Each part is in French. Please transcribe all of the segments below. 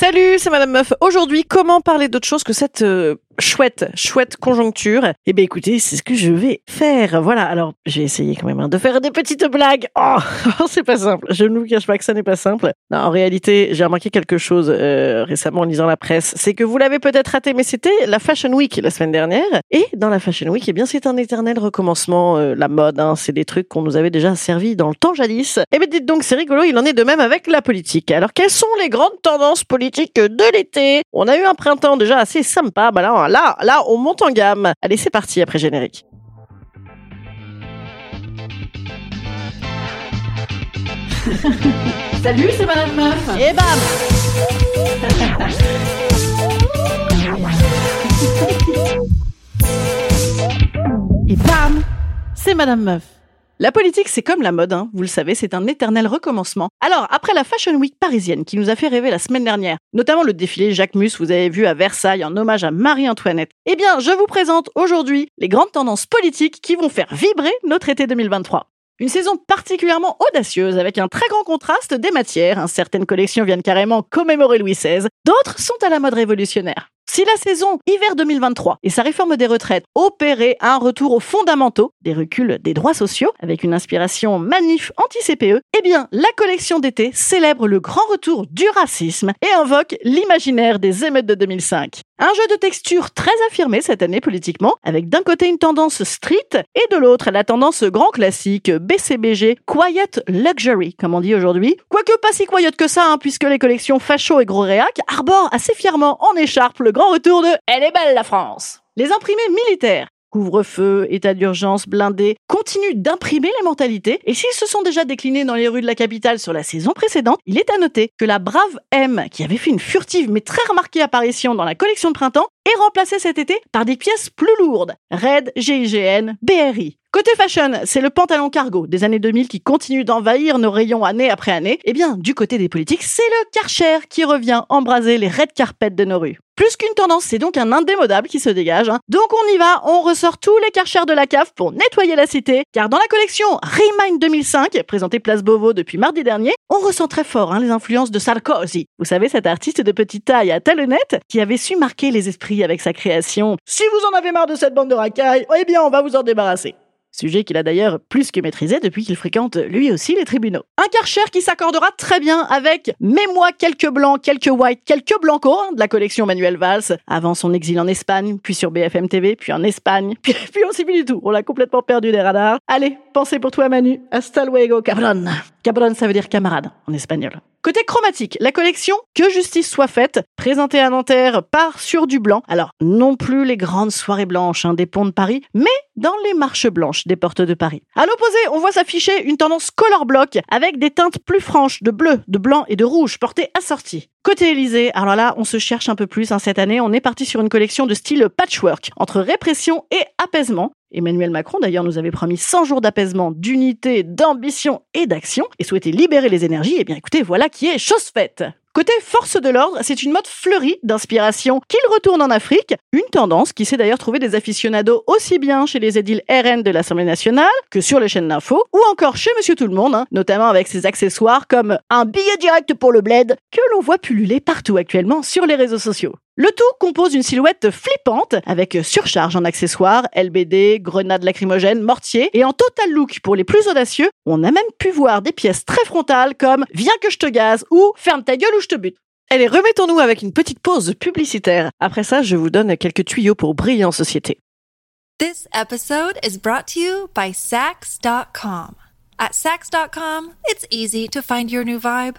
Salut, c'est Madame Meuf. Aujourd'hui, comment parler d'autre chose que cette euh, chouette, chouette conjoncture Eh bien, écoutez, c'est ce que je vais faire. Voilà. Alors, j'ai essayé quand même hein, de faire des petites blagues. Oh, c'est pas simple. Je ne vous cache pas que ça n'est pas simple. Non, en réalité, j'ai remarqué quelque chose euh, récemment en lisant la presse. C'est que vous l'avez peut-être raté, mais c'était la Fashion Week la semaine dernière. Et dans la Fashion Week, eh bien, c'est un éternel recommencement. euh, la mode, hein, c'est des trucs qu'on nous avait déjà servi dans le temps jadis. Eh bien, dites donc, c'est rigolo. Il en est de même avec la politique. Alors, quelles sont les grandes tendances politiques de l'été? On a eu un printemps déjà assez sympa. Bah là, là, là, on monte en gamme. Allez, c'est parti après générique. Salut, c'est Madame Meuf. Et bam Et bam C'est Madame Meuf. La politique, c'est comme la mode, hein. vous le savez, c'est un éternel recommencement. Alors, après la Fashion Week parisienne qui nous a fait rêver la semaine dernière, notamment le défilé Jacques Mus, vous avez vu à Versailles en hommage à Marie-Antoinette, eh bien, je vous présente aujourd'hui les grandes tendances politiques qui vont faire vibrer notre été 2023. Une saison particulièrement audacieuse avec un très grand contraste des matières. Hein, Certaines collections viennent carrément commémorer Louis XVI, d'autres sont à la mode révolutionnaire. Si la saison hiver 2023 et sa réforme des retraites opéraient un retour aux fondamentaux, des reculs des droits sociaux avec une inspiration manif anti-CPE, eh bien la collection d'été célèbre le grand retour du racisme et invoque l'imaginaire des émeutes de 2005. Un jeu de texture très affirmé cette année politiquement, avec d'un côté une tendance street et de l'autre la tendance grand classique BCBG, Quiet Luxury, comme on dit aujourd'hui. Quoique pas si quiet que ça, hein, puisque les collections Facho et Gros Réac arborent assez fièrement en écharpe le grand retour de Elle est belle la France Les imprimés militaires Couvre-feu, état d'urgence, blindé, continuent d'imprimer les mentalités, et s'ils se sont déjà déclinés dans les rues de la capitale sur la saison précédente, il est à noter que la brave M, qui avait fait une furtive mais très remarquée apparition dans la collection de printemps, est remplacée cet été par des pièces plus lourdes. Red, GIGN, BRI. Côté fashion, c'est le pantalon cargo des années 2000 qui continue d'envahir nos rayons année après année. Eh bien, du côté des politiques, c'est le Karcher qui revient embraser les red carpets de nos rues. Plus qu'une tendance, c'est donc un indémodable qui se dégage. hein. Donc on y va, on ressort tous les Karcher de la cave pour nettoyer la cité. Car dans la collection Remind 2005, présentée Place Beauvau depuis mardi dernier, on ressent très fort hein, les influences de Sarkozy. Vous savez, cet artiste de petite taille à talonnette qui avait su marquer les esprits avec sa création. Si vous en avez marre de cette bande de racailles, eh bien on va vous en débarrasser. Sujet qu'il a d'ailleurs plus que maîtrisé depuis qu'il fréquente lui aussi les tribunaux. Un Karcher qui s'accordera très bien avec Mets-moi quelques blancs, quelques whites, quelques blancos hein, de la collection Manuel Valls, avant son exil en Espagne, puis sur BFM TV, puis en Espagne, puis, puis on s'y plus du tout. On l'a complètement perdu des radars. Allez, pensez pour toi Manu. Hasta luego, cabron. Cabron, ça veut dire camarade en espagnol. Côté chromatique, la collection Que justice soit faite, présentée à Nanterre, part sur du blanc. Alors, non plus les grandes soirées blanches hein, des ponts de Paris, mais dans les marches blanches des portes de Paris. À l'opposé, on voit s'afficher une tendance color block avec des teintes plus franches de bleu, de blanc et de rouge portées assorties. Côté Élysée, alors là, on se cherche un peu plus hein, cette année. On est parti sur une collection de style patchwork, entre répression et apaisement. Emmanuel Macron, d'ailleurs, nous avait promis 100 jours d'apaisement, d'unité, d'ambition et d'action, et souhaitait libérer les énergies. Eh bien, écoutez, voilà qui est chose faite. Côté force de l'ordre, c'est une mode fleurie d'inspiration qu'il retourne en Afrique, une tendance qui s'est d'ailleurs trouver des aficionados aussi bien chez les édiles RN de l'Assemblée nationale que sur les chaînes d'infos, ou encore chez Monsieur Tout le Monde, hein, notamment avec ses accessoires comme un billet direct pour le bled que l'on voit pulluler partout actuellement sur les réseaux sociaux. Le tout compose une silhouette flippante avec surcharge en accessoires, LBD, grenades lacrymogènes, mortier et en total look pour les plus audacieux, on a même pu voir des pièces très frontales comme Viens que je te gaze ou Ferme ta gueule ou je te bute. Allez, remettons-nous avec une petite pause publicitaire. Après ça, je vous donne quelques tuyaux pour briller en société. This episode is brought to you by Sax.com. At Sax.com, it's easy to find your new vibe.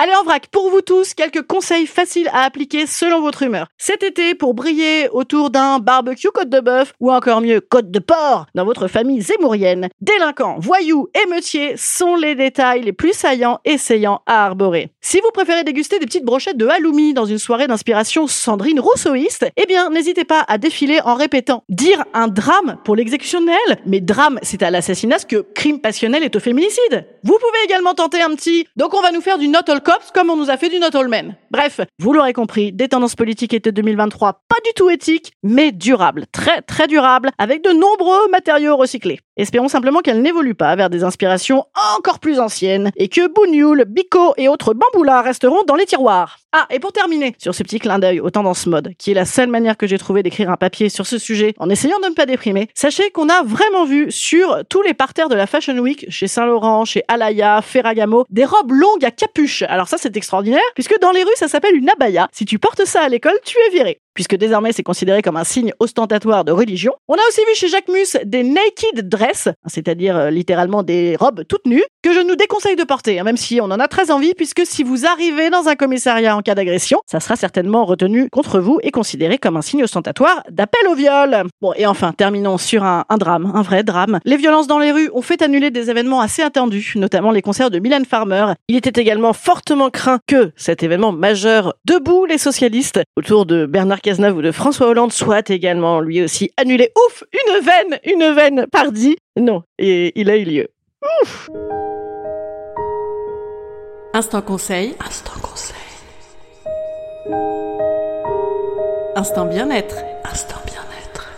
Allez en vrac, pour vous tous, quelques conseils faciles à appliquer selon votre humeur. Cet été, pour briller autour d'un barbecue côte de bœuf, ou encore mieux, côte de porc, dans votre famille zémourienne, délinquants, voyous, émeutiers sont les détails les plus saillants essayant à arborer. Si vous préférez déguster des petites brochettes de halloumi dans une soirée d'inspiration Sandrine Rousseauiste, eh bien, n'hésitez pas à défiler en répétant dire un drame pour l'exécution de Noël. Mais drame, c'est à l'assassinat ce que crime passionnel est au féminicide. Vous pouvez également tenter un petit, donc on va nous faire du not all comme on nous a fait du not all. Bref, vous l'aurez compris, des tendances politiques étaient 2023 pas du tout éthiques, mais durables, très très durables, avec de nombreux matériaux recyclés. Espérons simplement qu'elles n'évoluent pas vers des inspirations encore plus anciennes et que Bougnoul, Bico et autres bamboulas resteront dans les tiroirs. Ah, et pour terminer, sur ce petit clin d'œil aux tendances mode, qui est la seule manière que j'ai trouvé d'écrire un papier sur ce sujet en essayant de ne pas déprimer, sachez qu'on a vraiment vu sur tous les parterres de la Fashion Week, chez Saint-Laurent, chez Alaya, Ferragamo, des robes longues à capuche. Alors ça, c'est extraordinaire, puisque dans les rues, ça s'appelle une abaya. Si tu portes ça à l'école, tu es viré puisque désormais c'est considéré comme un signe ostentatoire de religion. On a aussi vu chez Jacques Mus des naked dress, c'est-à-dire euh, littéralement des robes toutes nues, que je nous déconseille de porter, hein, même si on en a très envie, puisque si vous arrivez dans un commissariat en cas d'agression, ça sera certainement retenu contre vous et considéré comme un signe ostentatoire d'appel au viol. Bon, et enfin, terminons sur un, drame, un vrai drame. Les violences dans les rues ont fait annuler des événements assez attendus, notamment les concerts de Mylène Farmer. Il était également fortement craint que cet événement majeur, debout les socialistes, autour de Bernard Cazeneuve ou de François Hollande, soit également lui aussi annulé. Ouf, une veine, une veine, pardi. Non, et il a eu lieu. Ouf. Instant conseil. Instant conseil. Instant bien-être. Instant bien-être.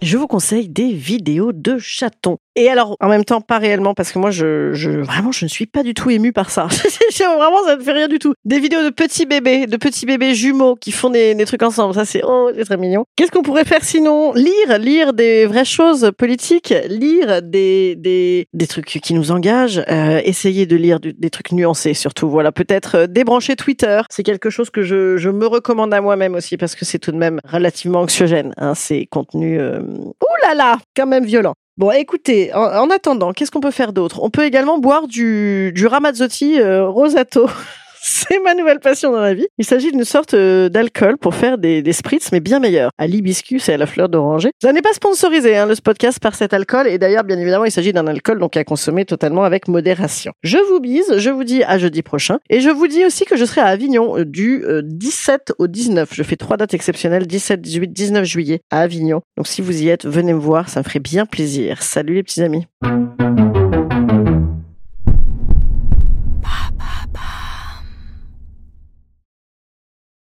Je vous conseille des vidéos de chatons. Et alors, en même temps, pas réellement, parce que moi, je, je vraiment, je ne suis pas du tout émue par ça. vraiment, ça ne fait rien du tout. Des vidéos de petits bébés, de petits bébés jumeaux qui font des, trucs ensemble. Ça, c'est oh, c'est très mignon. Qu'est-ce qu'on pourrait faire sinon? Lire, lire des vraies choses politiques, lire des des des trucs qui nous engagent, euh, essayer de lire des trucs nuancés surtout. Voilà, peut-être euh, débrancher Twitter. C'est quelque chose que je je me recommande à moi-même aussi parce que c'est tout de même relativement anxiogène. Hein, ces contenus. Euh... Ouh là là, quand même violent. Bon, écoutez, en, en attendant, qu'est-ce qu'on peut faire d'autre? On peut également boire du, du Ramazzotti euh, Rosato. C'est ma nouvelle passion dans la vie. Il s'agit d'une sorte euh, d'alcool pour faire des, spritz, mais bien meilleurs, à l'hibiscus et à la fleur d'oranger. Ça n'est pas sponsorisé, hein, le podcast, par cet alcool. Et d'ailleurs, bien évidemment, il s'agit d'un alcool donc à consommer totalement avec modération. Je vous bise, je vous dis à jeudi prochain. Et je vous dis aussi que je serai à Avignon euh, du euh, 17 au 19. Je fais trois dates exceptionnelles, 17, 18, 19 juillet à Avignon. Donc si vous y êtes, venez me voir, ça me ferait bien plaisir. Salut les petits amis.